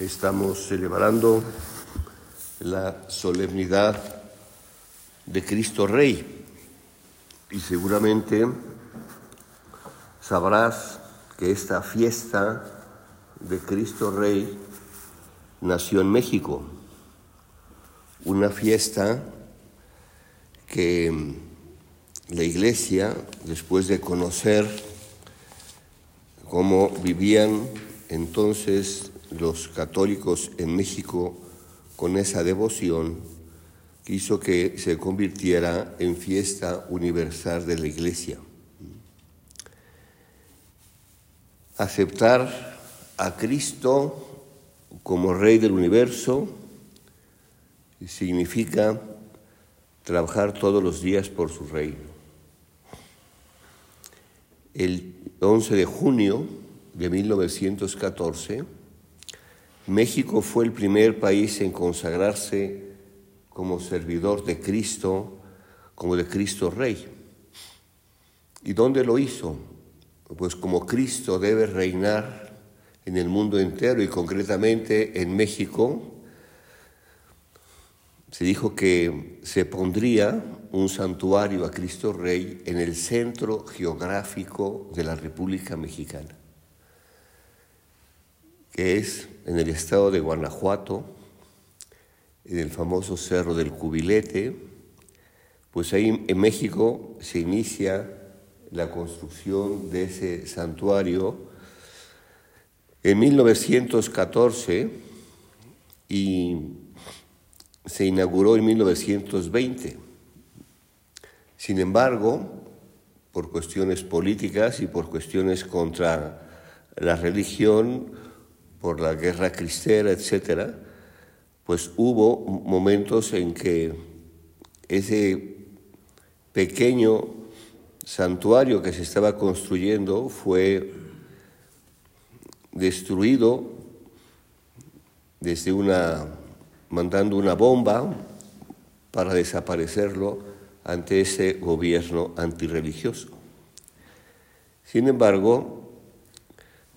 Estamos celebrando la solemnidad de Cristo Rey. Y seguramente sabrás que esta fiesta de Cristo Rey nació en México, una fiesta que la iglesia, después de conocer cómo vivían entonces los católicos en México con esa devoción hizo que se convirtiera en fiesta universal de la Iglesia. Aceptar a Cristo como Rey del universo significa trabajar todos los días por su reino. El 11 de junio de 1914, México fue el primer país en consagrarse como servidor de Cristo, como de Cristo Rey. ¿Y dónde lo hizo? Pues como Cristo debe reinar en el mundo entero y concretamente en México, se dijo que se pondría un santuario a Cristo Rey en el centro geográfico de la República Mexicana que es en el estado de Guanajuato, en el famoso Cerro del Cubilete, pues ahí en México se inicia la construcción de ese santuario en 1914 y se inauguró en 1920. Sin embargo, por cuestiones políticas y por cuestiones contra la religión, por la guerra cristera, etcétera, pues hubo momentos en que ese pequeño santuario que se estaba construyendo fue destruido desde una mandando una bomba para desaparecerlo ante ese gobierno antirreligioso. Sin embargo,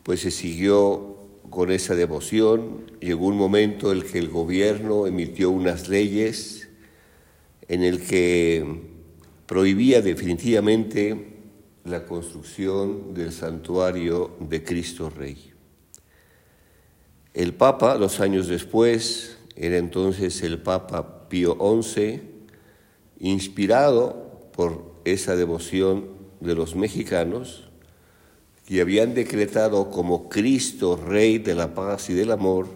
pues se siguió con esa devoción. Llegó un momento en el que el gobierno emitió unas leyes en el que prohibía definitivamente la construcción del santuario de Cristo Rey. El Papa, dos años después, era entonces el Papa Pío XI, inspirado por esa devoción de los mexicanos, que habían decretado como Cristo, Rey de la paz y del amor,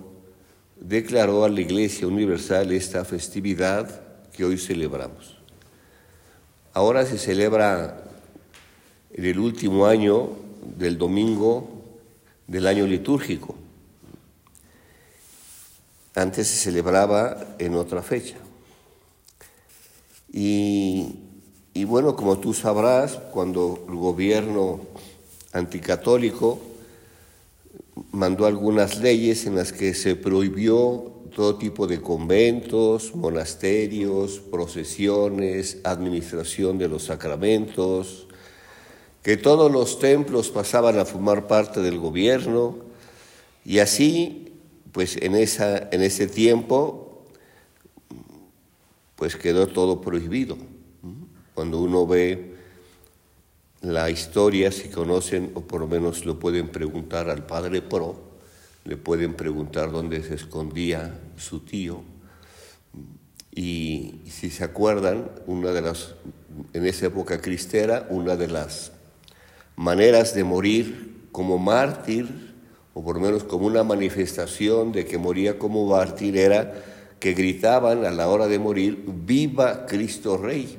declaró a la Iglesia Universal esta festividad que hoy celebramos. Ahora se celebra en el último año del domingo del año litúrgico. Antes se celebraba en otra fecha. Y, y bueno, como tú sabrás, cuando el gobierno anticatólico mandó algunas leyes en las que se prohibió todo tipo de conventos, monasterios, procesiones, administración de los sacramentos, que todos los templos pasaban a formar parte del gobierno y así, pues en, esa, en ese tiempo, pues quedó todo prohibido. Cuando uno ve la historia, si conocen o por lo menos lo pueden preguntar al padre Pro, le pueden preguntar dónde se escondía su tío, Y si se acuerdan, una de las, en esa época cristera, una de las maneras de morir como mártir, o por lo menos como una manifestación de que moría como mártir, era que gritaban a la hora de morir, viva Cristo Rey.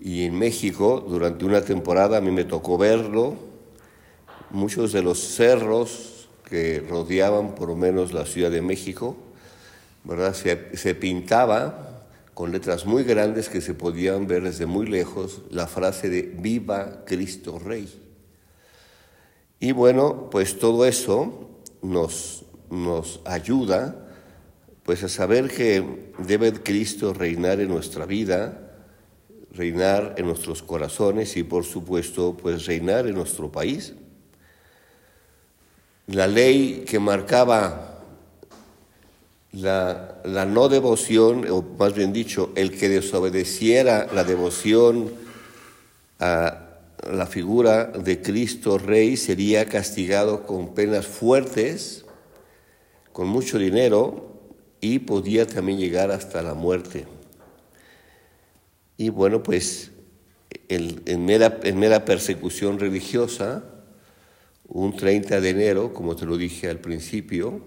Y en México, durante una temporada, a mí me tocó verlo, muchos de los cerros que rodeaban por lo menos la Ciudad de México, ¿verdad? Se, se, pintaba con letras muy grandes que se podían ver desde muy lejos la frase de Viva Cristo Rey. Y bueno, pues todo eso nos, nos ayuda pues a saber que debe Cristo reinar en nuestra vida, reinar en nuestros corazones y por supuesto pues reinar en nuestro país. La ley que marcaba la, la, no devoción, o más bien dicho, el que desobedeciera la devoción a la figura de Cristo Rey sería castigado con penas fuertes, con mucho dinero y podía también llegar hasta la muerte. Y bueno, pues en, mera, en mera persecución religiosa, un 30 de enero, como te lo dije al principio,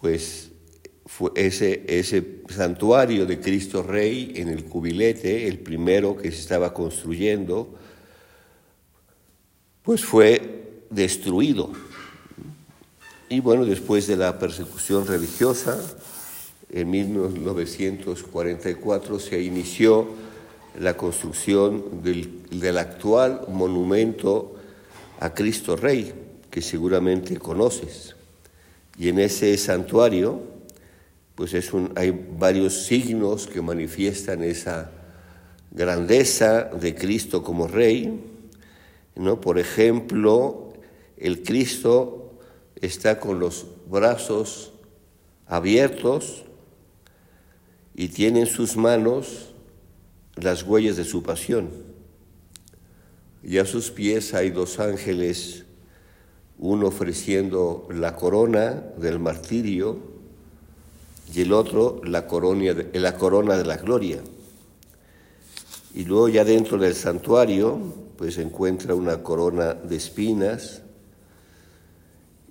pues fue ese, ese santuario de Cristo Rey en el cubilete, el primero que se estaba construyendo, pues fue destruido. Y bueno, después de la persecución religiosa, en 1944 se inició la construcción del, del actual monumento a Cristo Rey, que seguramente conoces. Y en ese santuario, pues es un, hay varios signos que manifiestan esa grandeza de Cristo como Rey. ¿no? Por ejemplo, el Cristo está con los brazos abiertos y tiene en sus manos las huellas de su pasión. Y a sus pies hay dos ángeles, uno ofreciendo la corona del martirio, y el otro la, corona de, la gloria. Y luego ya dentro del santuario, pues se encuentra una corona de espinas.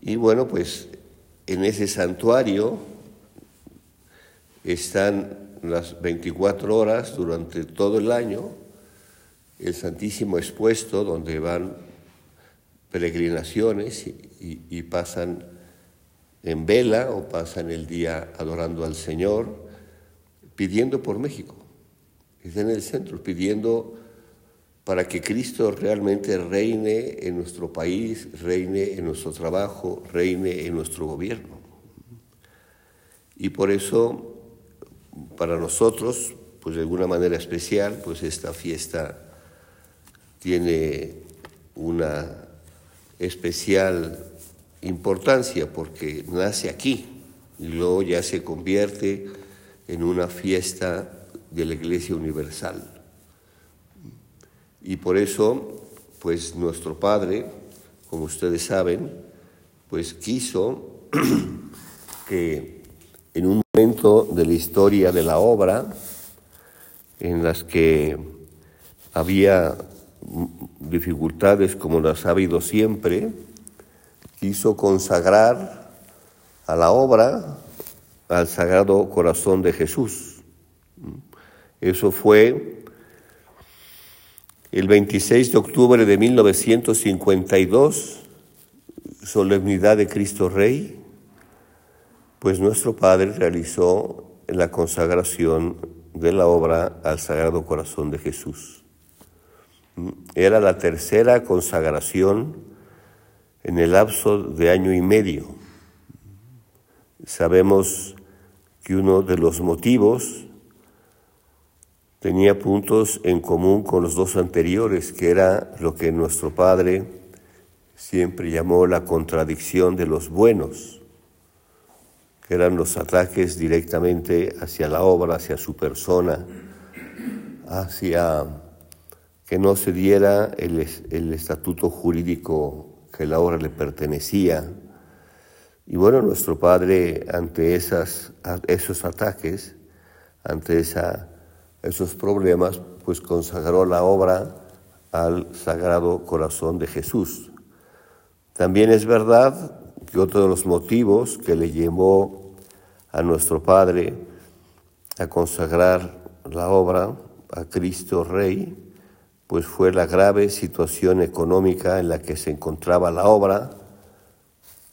Y bueno, pues en ese santuario están las 24 horas durante todo el año el Santísimo expuesto donde van peregrinaciones y, y pasan en vela o pasan el día adorando al Señor, pidiendo por México. Está en el centro, pidiendo para que Cristo realmente reine en nuestro país, reine en nuestro trabajo, reine en nuestro gobierno. Y por eso, para nosotros, pues de alguna manera especial, pues esta fiesta tiene una especial importancia porque nace aquí y luego ya se convierte en una fiesta de la Iglesia Universal. Y por eso, pues nuestro Padre, como ustedes saben, pues quiso que en un momento de la historia de la obra, en las que había dificultades como las ha habido siempre, quiso consagrar a la obra al Sagrado Corazón de Jesús. Eso fue el 26 de octubre de 1952, solemnidad de Cristo Rey, pues nuestro Padre realizó la consagración de la obra al Sagrado Corazón de Jesús. Era la tercera consagración en el lapso de año y medio. Sabemos que uno de los motivos tenía puntos en común con los dos anteriores, que era lo que nuestro Padre siempre llamó la contradicción de los buenos, que eran los ataques directamente hacia la obra, hacia su persona, hacia que no se diera el, el estatuto jurídico que la obra le pertenecía, Y bueno, nuestro Padre ante esas, esos ataques, ante esa, esos problemas, pues consagró la obra al Sagrado Corazón de Jesús. También es verdad que otro de los motivos que le llevó a nuestro Padre a consagrar la obra a Cristo Rey, pues fue la grave situación económica en la que se encontraba la obra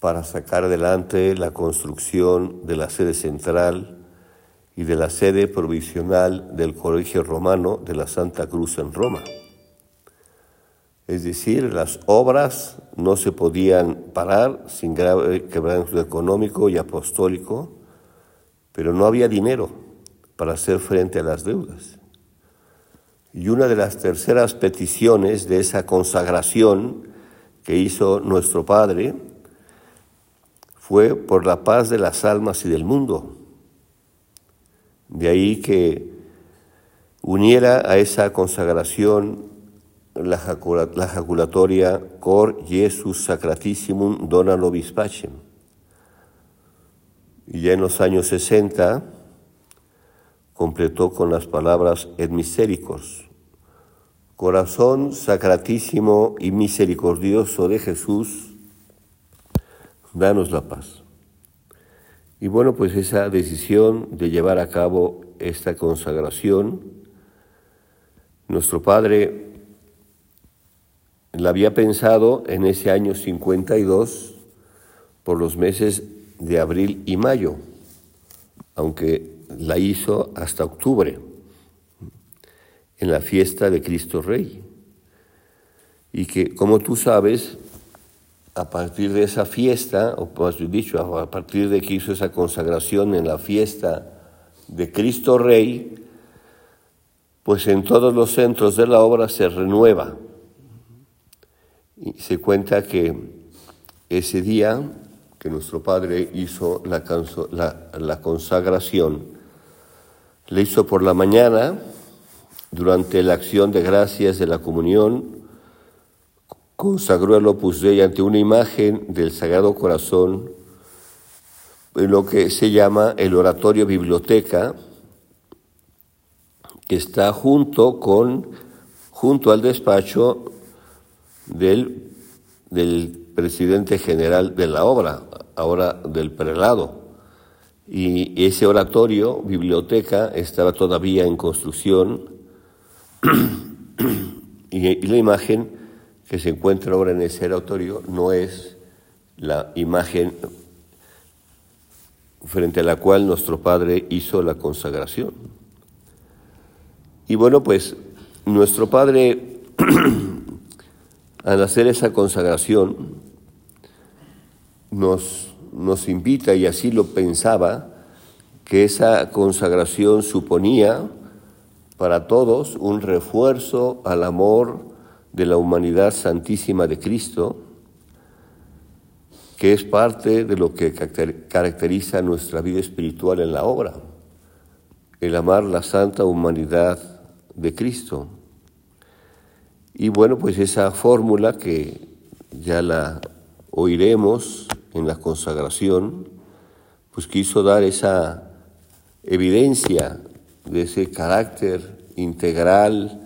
para sacar adelante la construcción de la sede central y de la sede provisional del Colegio Romano de la Santa Cruz en Roma. Es decir, las obras no se podían parar sin grave quebranto económico y apostólico, pero no había dinero para hacer frente a las deudas. Y una de las terceras peticiones de esa consagración que hizo nuestro Padre fue por la paz de las almas y del mundo. De ahí que uniera a esa consagración la, jaculatoria Cor Jesus Sacratissimum Dona Nobis Pacem. Y ya en los años 60 completó con las palabras et misericors. Corazón sacratísimo y misericordioso de Jesús, danos la paz. Y bueno, pues esa decisión de llevar a cabo esta consagración, nuestro Padre la había pensado en ese año 52 por los meses de abril y mayo, aunque la hizo hasta octubre, en la fiesta de Cristo Rey. Y que, como tú sabes, a partir de esa fiesta, o más dicho, a partir de que hizo esa consagración en la fiesta de Cristo Rey, pues en todos los centros de la obra se renueva. Y se cuenta que ese día que nuestro Padre hizo la, la consagración, le hizo por la mañana, durante la acción de gracias de la comunión, consagró el Opus Dei ante una imagen del Sagrado Corazón en lo que se llama el oratorio biblioteca, que está junto con junto al despacho del, del presidente general de la obra, ahora del prelado. Y ese oratorio, biblioteca, estaba todavía en construcción y, la imagen que se encuentra ahora en ese oratorio no es la imagen frente a la cual nuestro Padre hizo la consagración. Y bueno, pues nuestro Padre, al hacer esa consagración, nos nos invita, y así lo pensaba, que esa consagración suponía para todos un refuerzo al amor de la humanidad santísima de Cristo, que es parte de lo que caracteriza nuestra vida espiritual en la obra, el amar la santa humanidad de Cristo. Y bueno, pues esa fórmula que ya la oiremos en la consagración, pues quiso dar esa evidencia de ese carácter integral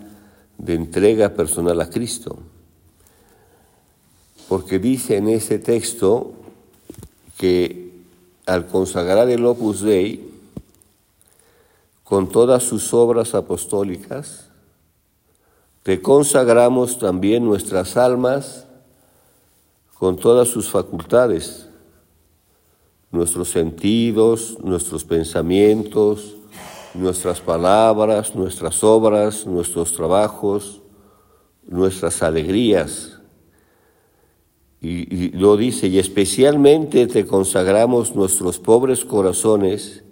de entrega personal a Cristo. Porque dice en ese texto que al consagrar el Opus Dei, con todas sus obras apostólicas, te consagramos también nuestras almas con todas sus facultades, nuestros sentidos, nuestros pensamientos, nuestras palabras, nuestras obras, nuestros trabajos, nuestras alegrías. Y, lo dice, y especialmente te consagramos nuestros pobres corazones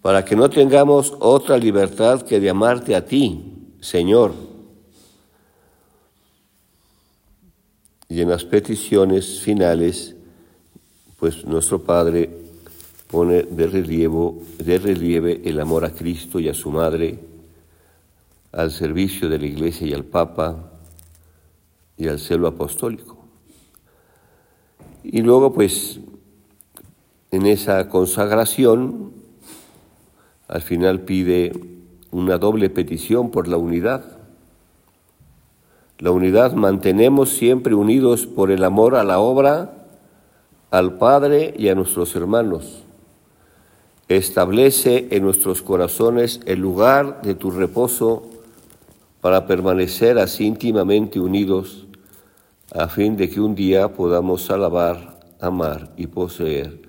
para que no tengamos otra libertad que de amarte a ti, Señor Y en las peticiones finales, pues nuestro Padre pone de relieve, de relieve el amor a Cristo y a su Madre, al servicio de la Iglesia y al Papa y al celo apostólico. Y luego, pues, en esa consagración, al final pide una doble petición por la unidad. La unidad mantenemos siempre unidos por el amor a la obra, al Padre y a nuestros hermanos. Establece en nuestros corazones el lugar de tu reposo para permanecer así íntimamente unidos, a fin de que un día podamos alabar, amar y poseer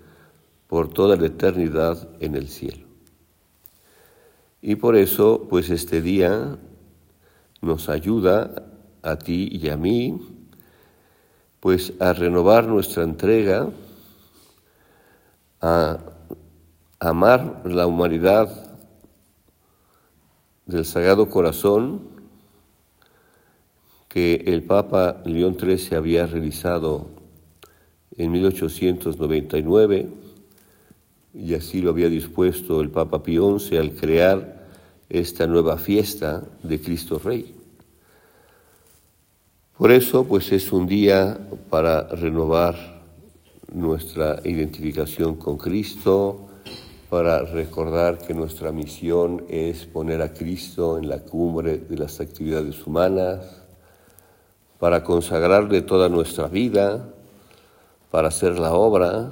por toda la eternidad en el cielo. Y por eso, pues este día nos ayuda a ti y a mí, pues a renovar nuestra entrega, a amar la humanidad del Sagrado Corazón que el Papa León XIII había realizado en 1899 y así lo había dispuesto el Papa Pío XI al crear esta nueva fiesta de Cristo Rey. Por eso, pues es un día para renovar nuestra identificación con Cristo, para recordar que nuestra misión es poner a Cristo en la cumbre de las actividades humanas, para consagrarle toda nuestra vida, para hacer la obra.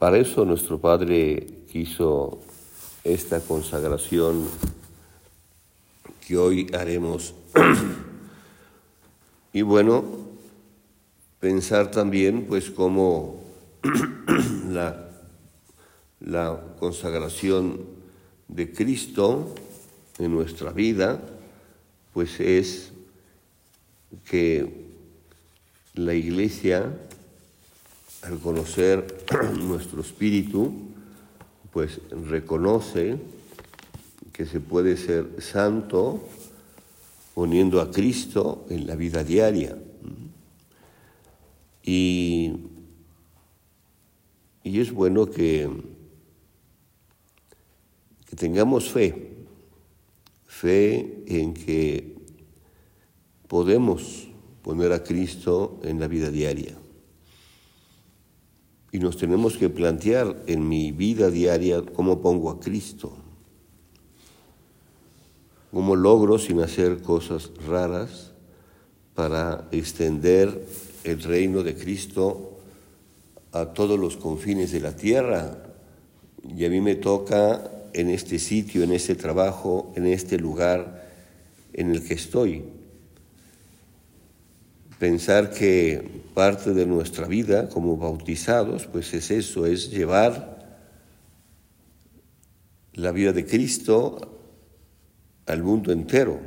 Para eso nuestro Padre quiso esta consagración que hoy haremos. y bueno, pensar también pues cómo la la consagración de Cristo en nuestra vida, pues es que la Iglesia, al conocer nuestro espíritu, pues reconoce que se puede ser santo poniendo a Cristo en la vida diaria. Y, y es bueno que que tengamos fe, fe en que podemos poner a Cristo en la vida diaria. Y nos tenemos que plantear en mi vida diaria cómo pongo a Cristo, cómo logro sin hacer cosas raras para extender el reino de Cristo a todos los confines de la tierra. Y a mí me toca en este sitio, en este trabajo, en este lugar en el que estoy. Pensar que parte de nuestra vida como bautizados, pues es eso, es llevar la vida de Cristo al mundo entero.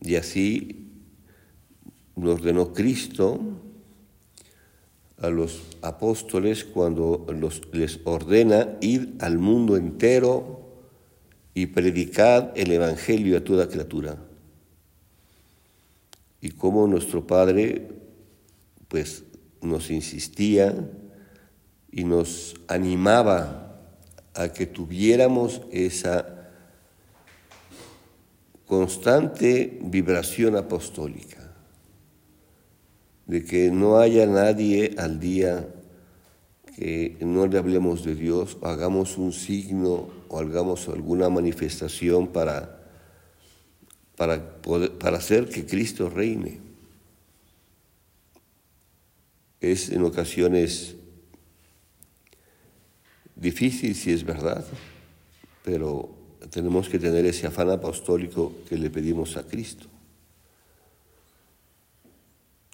Y así nos ordenó Cristo a los apóstoles cuando los, les ordena ir al mundo entero y predicar el Evangelio a toda criatura. Y como nuestro Padre pues nos insistía y nos animaba a que tuviéramos esa constante vibración apostólica de que no haya nadie al día que no le hablemos de Dios, hagamos un signo o hagamos alguna manifestación para, para, para hacer que Cristo reine. Es en ocasiones difícil, si es verdad, pero tenemos que tener ese afán apostólico que le pedimos a Cristo.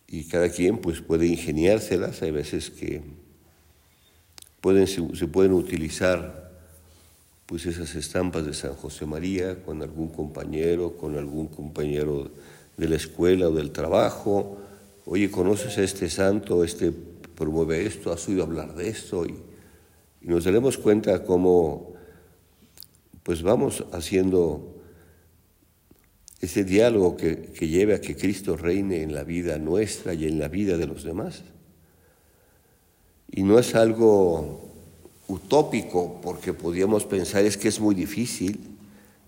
Y cada quien pues puede ingeniárselas, hay veces que pueden, se, pueden utilizar pues esas estampas de San José María con algún compañero, con algún compañero de la escuela o del trabajo, oye, ¿conoces a este santo? Este promueve esto, has oído hablar de esto. Y, y nos daremos cuenta cómo pues vamos haciendo ese diálogo que, lleve a que Cristo reine en la vida nuestra y en la vida de los demás. Y no es algo utópico, porque podríamos pensar es que es muy difícil,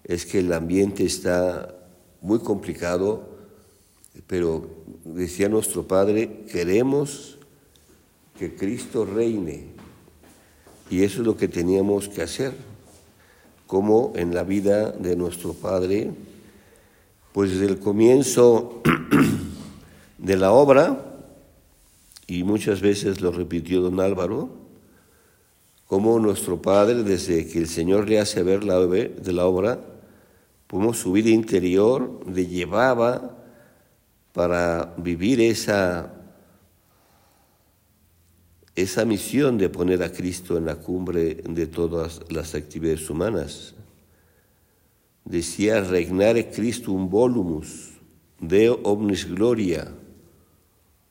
es que el ambiente está muy complicado, pero decía nuestro Padre, queremos que Cristo reine Y eso es lo que teníamos que hacer, como en la vida de nuestro Padre, pues desde el comienzo de la obra, y muchas veces lo repitió don Álvaro, como nuestro Padre, desde que el Señor le hace ver la de la obra, como su vida interior le llevaba para vivir esa, esa misión de poner a Cristo en la cumbre de todas las actividades humanas. Decía, reignare un volumus, Deo omnis gloria,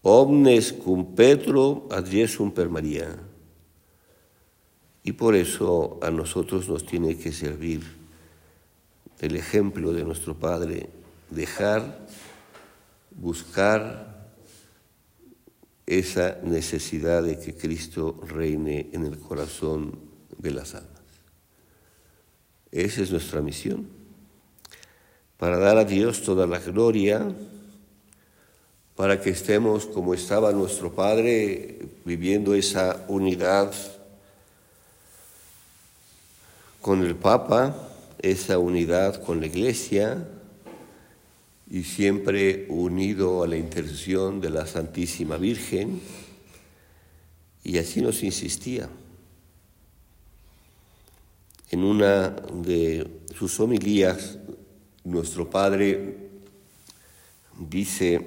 omnes cum Petro adiesum per María. Y por eso a nosotros nos tiene que servir el ejemplo de nuestro Padre, dejar, buscar esa necesidad de que Cristo reine en el corazón de las almas. Esa es nuestra misión, para dar a Dios toda la gloria, para que estemos como estaba nuestro Padre, viviendo esa unidad con el Papa, esa unidad con la Iglesia y siempre unido a la intercesión de la Santísima Virgen. Y así nos insistía. En una de sus homilías, nuestro Padre dice,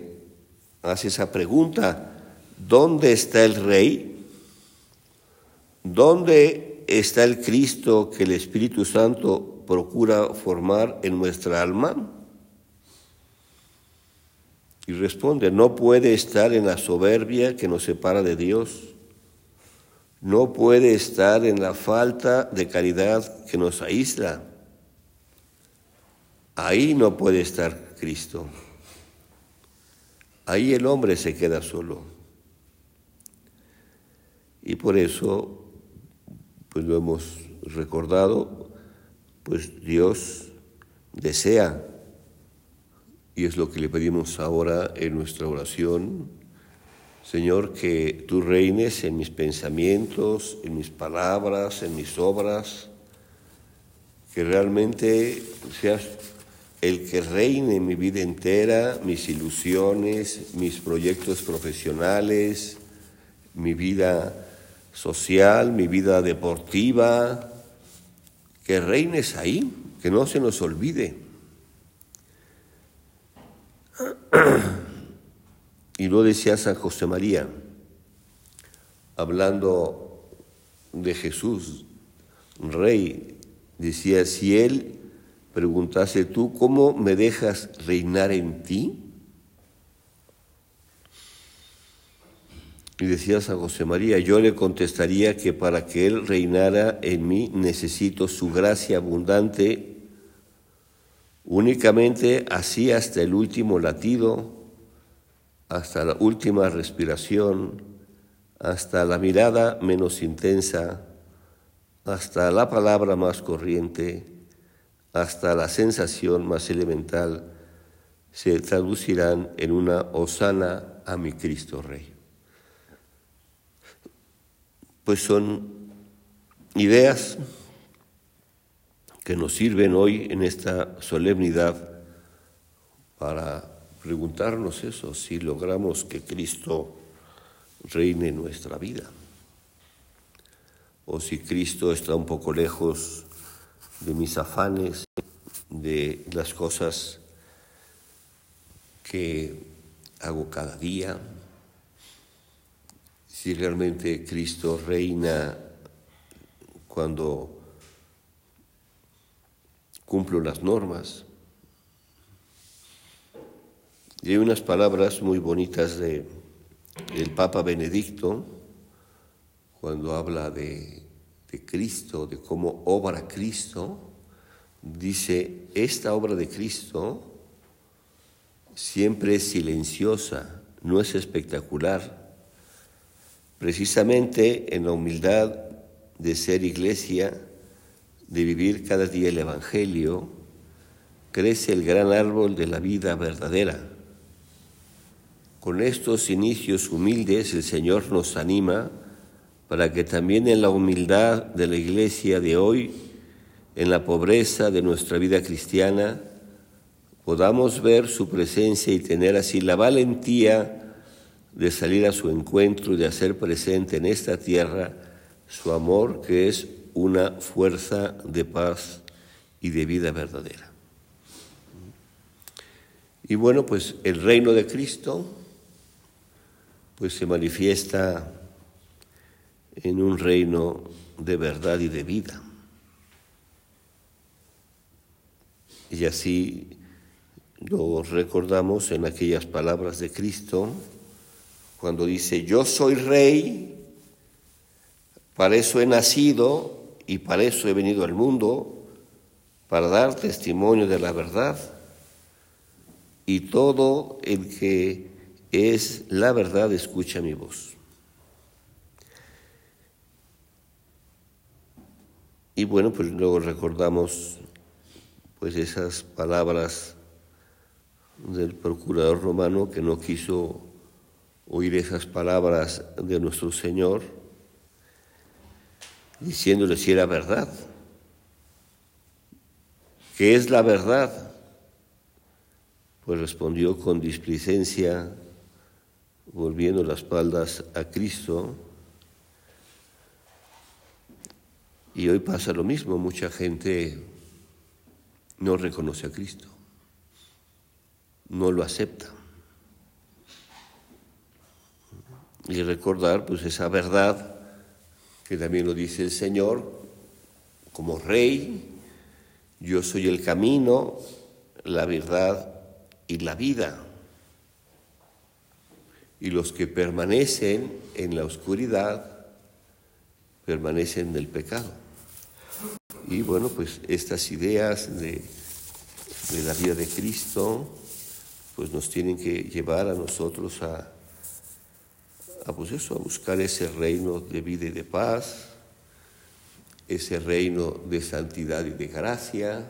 hace esa pregunta, ¿dónde está el Rey? ¿Dónde está el Cristo que el Espíritu Santo procura formar en nuestra alma? Y responde, no puede estar en la soberbia que nos separa de Dios, no puede estar en la falta de caridad que nos aísla. Ahí no puede estar Cristo. Ahí el hombre se queda solo. Y por eso, pues lo hemos recordado, pues Dios desea, y es lo que le pedimos ahora en nuestra oración, Señor, que tú reines en mis pensamientos, en mis palabras, en mis obras, que realmente seas el que reine en mi vida entera, mis ilusiones, mis proyectos profesionales, mi vida social, mi vida deportiva, que reines ahí, que no se nos olvide. Y lo decía San José María, hablando de Jesús, rey, decía, si él preguntase tú, ¿cómo me dejas reinar en ti? Y decía San José María, yo le contestaría que para que Él reinara en mí necesito su gracia abundante, únicamente así hasta el último latido, hasta la última respiración, hasta la mirada menos intensa, hasta la palabra más corriente, hasta la sensación más elemental, se traducirán en una osana a mi Cristo Rey pues son ideas que nos sirven hoy en esta solemnidad para preguntarnos eso, si logramos que Cristo reine en nuestra vida, o si Cristo está un poco lejos de mis afanes, de las cosas que hago cada día, si realmente Cristo reina cuando cumplo las normas. Y hay unas palabras muy bonitas de el Papa Benedicto cuando habla de, de Cristo, de cómo obra Cristo, dice, esta obra de Cristo siempre es silenciosa, no es espectacular, Precisamente en la humildad de ser iglesia, de vivir cada día el Evangelio, crece el gran árbol de la vida verdadera. Con estos inicios humildes el Señor nos anima para que también en la humildad de la iglesia de hoy, en la pobreza de nuestra vida cristiana, podamos ver su presencia y tener así la valentía de salir a su encuentro y de hacer presente en esta tierra su amor, que es una fuerza de paz y de vida verdadera. Y bueno, pues el reino de Cristo pues se manifiesta en un reino de verdad y de vida. Y así lo recordamos en aquellas palabras de Cristo, cuando dice, yo soy rey, para eso he nacido y para eso he venido al mundo, para dar testimonio de la verdad. Y todo el que es la verdad escucha mi voz. Y bueno, pues luego recordamos pues esas palabras del procurador romano que no quiso oír esas palabras de nuestro Señor, diciéndole si era verdad. ¿Qué es la verdad? Pues respondió con displicencia, volviendo las espaldas a Cristo. Y hoy pasa lo mismo, mucha gente no reconoce a Cristo no lo acepta. Y recordar pues esa verdad que también lo dice el Señor, como rey, yo soy el camino, la verdad y la vida. Y los que permanecen en la oscuridad permanecen en el pecado. Y bueno, pues estas ideas de, de la vida de Cristo, pues nos tienen que llevar a nosotros a, a, pues a buscar ese reino de vida y de paz, ese reino de santidad y de gracia,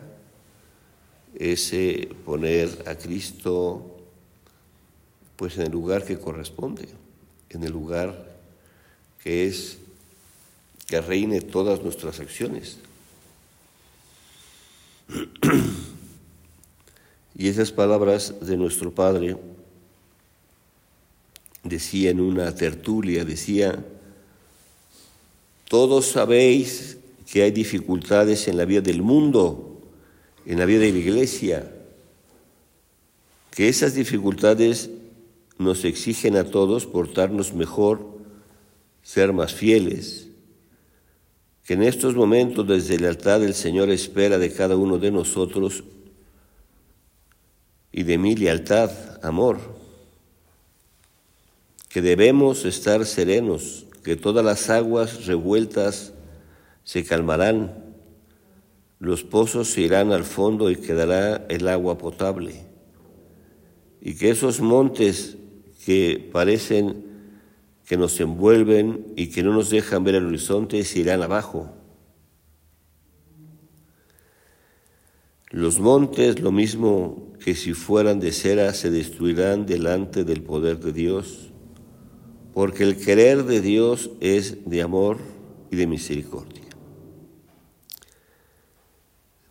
ese poner a Cristo pues en el lugar que corresponde, en el lugar que es que reine todas nuestras acciones. Y esas palabras de nuestro Padre decía en una tertulia, decía, todos sabéis que hay dificultades en la vida del mundo, en la vida de la iglesia, que esas dificultades nos exigen a todos portarnos mejor, ser más fieles, que en estos momentos desde el altar del Señor espera de cada uno de nosotros y de mi lealtad, amor, que debemos estar serenos, que todas las aguas revueltas se calmarán, los pozos se irán al fondo y quedará el agua potable, y que esos montes que parecen que nos envuelven y que no nos dejan ver el horizonte se irán abajo. Los montes, lo mismo que si fueran de cera, se destruirán delante del poder de Dios, porque el querer de Dios es de amor y de misericordia.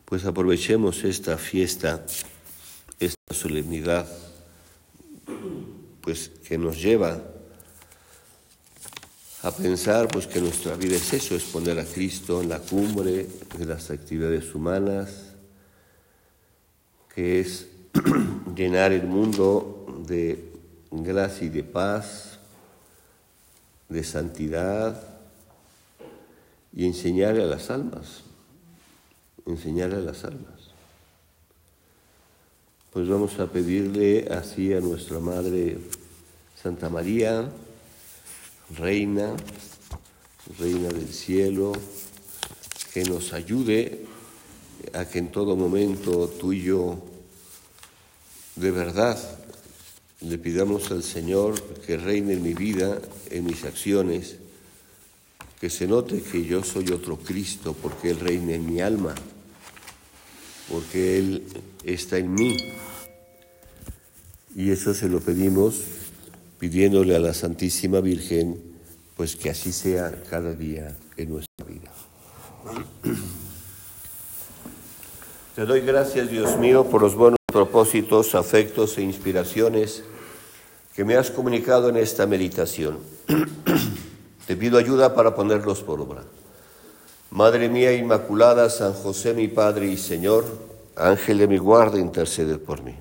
Pues aprovechemos esta fiesta, esta solemnidad, pues que nos lleva a pensar pues que nuestra vida es eso, es poner a Cristo en la cumbre de las actividades humanas, que es llenar el mundo de gracia y de paz, de santidad y enseñarle a las almas, enseñarle a las almas. Pues vamos a pedirle así a nuestra Madre Santa María, Reina, Reina del cielo, que nos ayude a que en todo momento tú y yo de verdad le pidamos al Señor que reine en mi vida, en mis acciones, que se note que yo soy otro Cristo porque Él reina en mi alma, porque Él está en mí. Y eso se lo pedimos pidiéndole a la Santísima Virgen pues que así sea cada día en nuestra vida. Te doy gracias, Dios mío, por los buenos propósitos, afectos e inspiraciones que me has comunicado en esta meditación. Te pido ayuda para ponerlos por obra. Madre mía Inmaculada, San José mi Padre y Señor, Ángel de mi guarda, intercede por mí.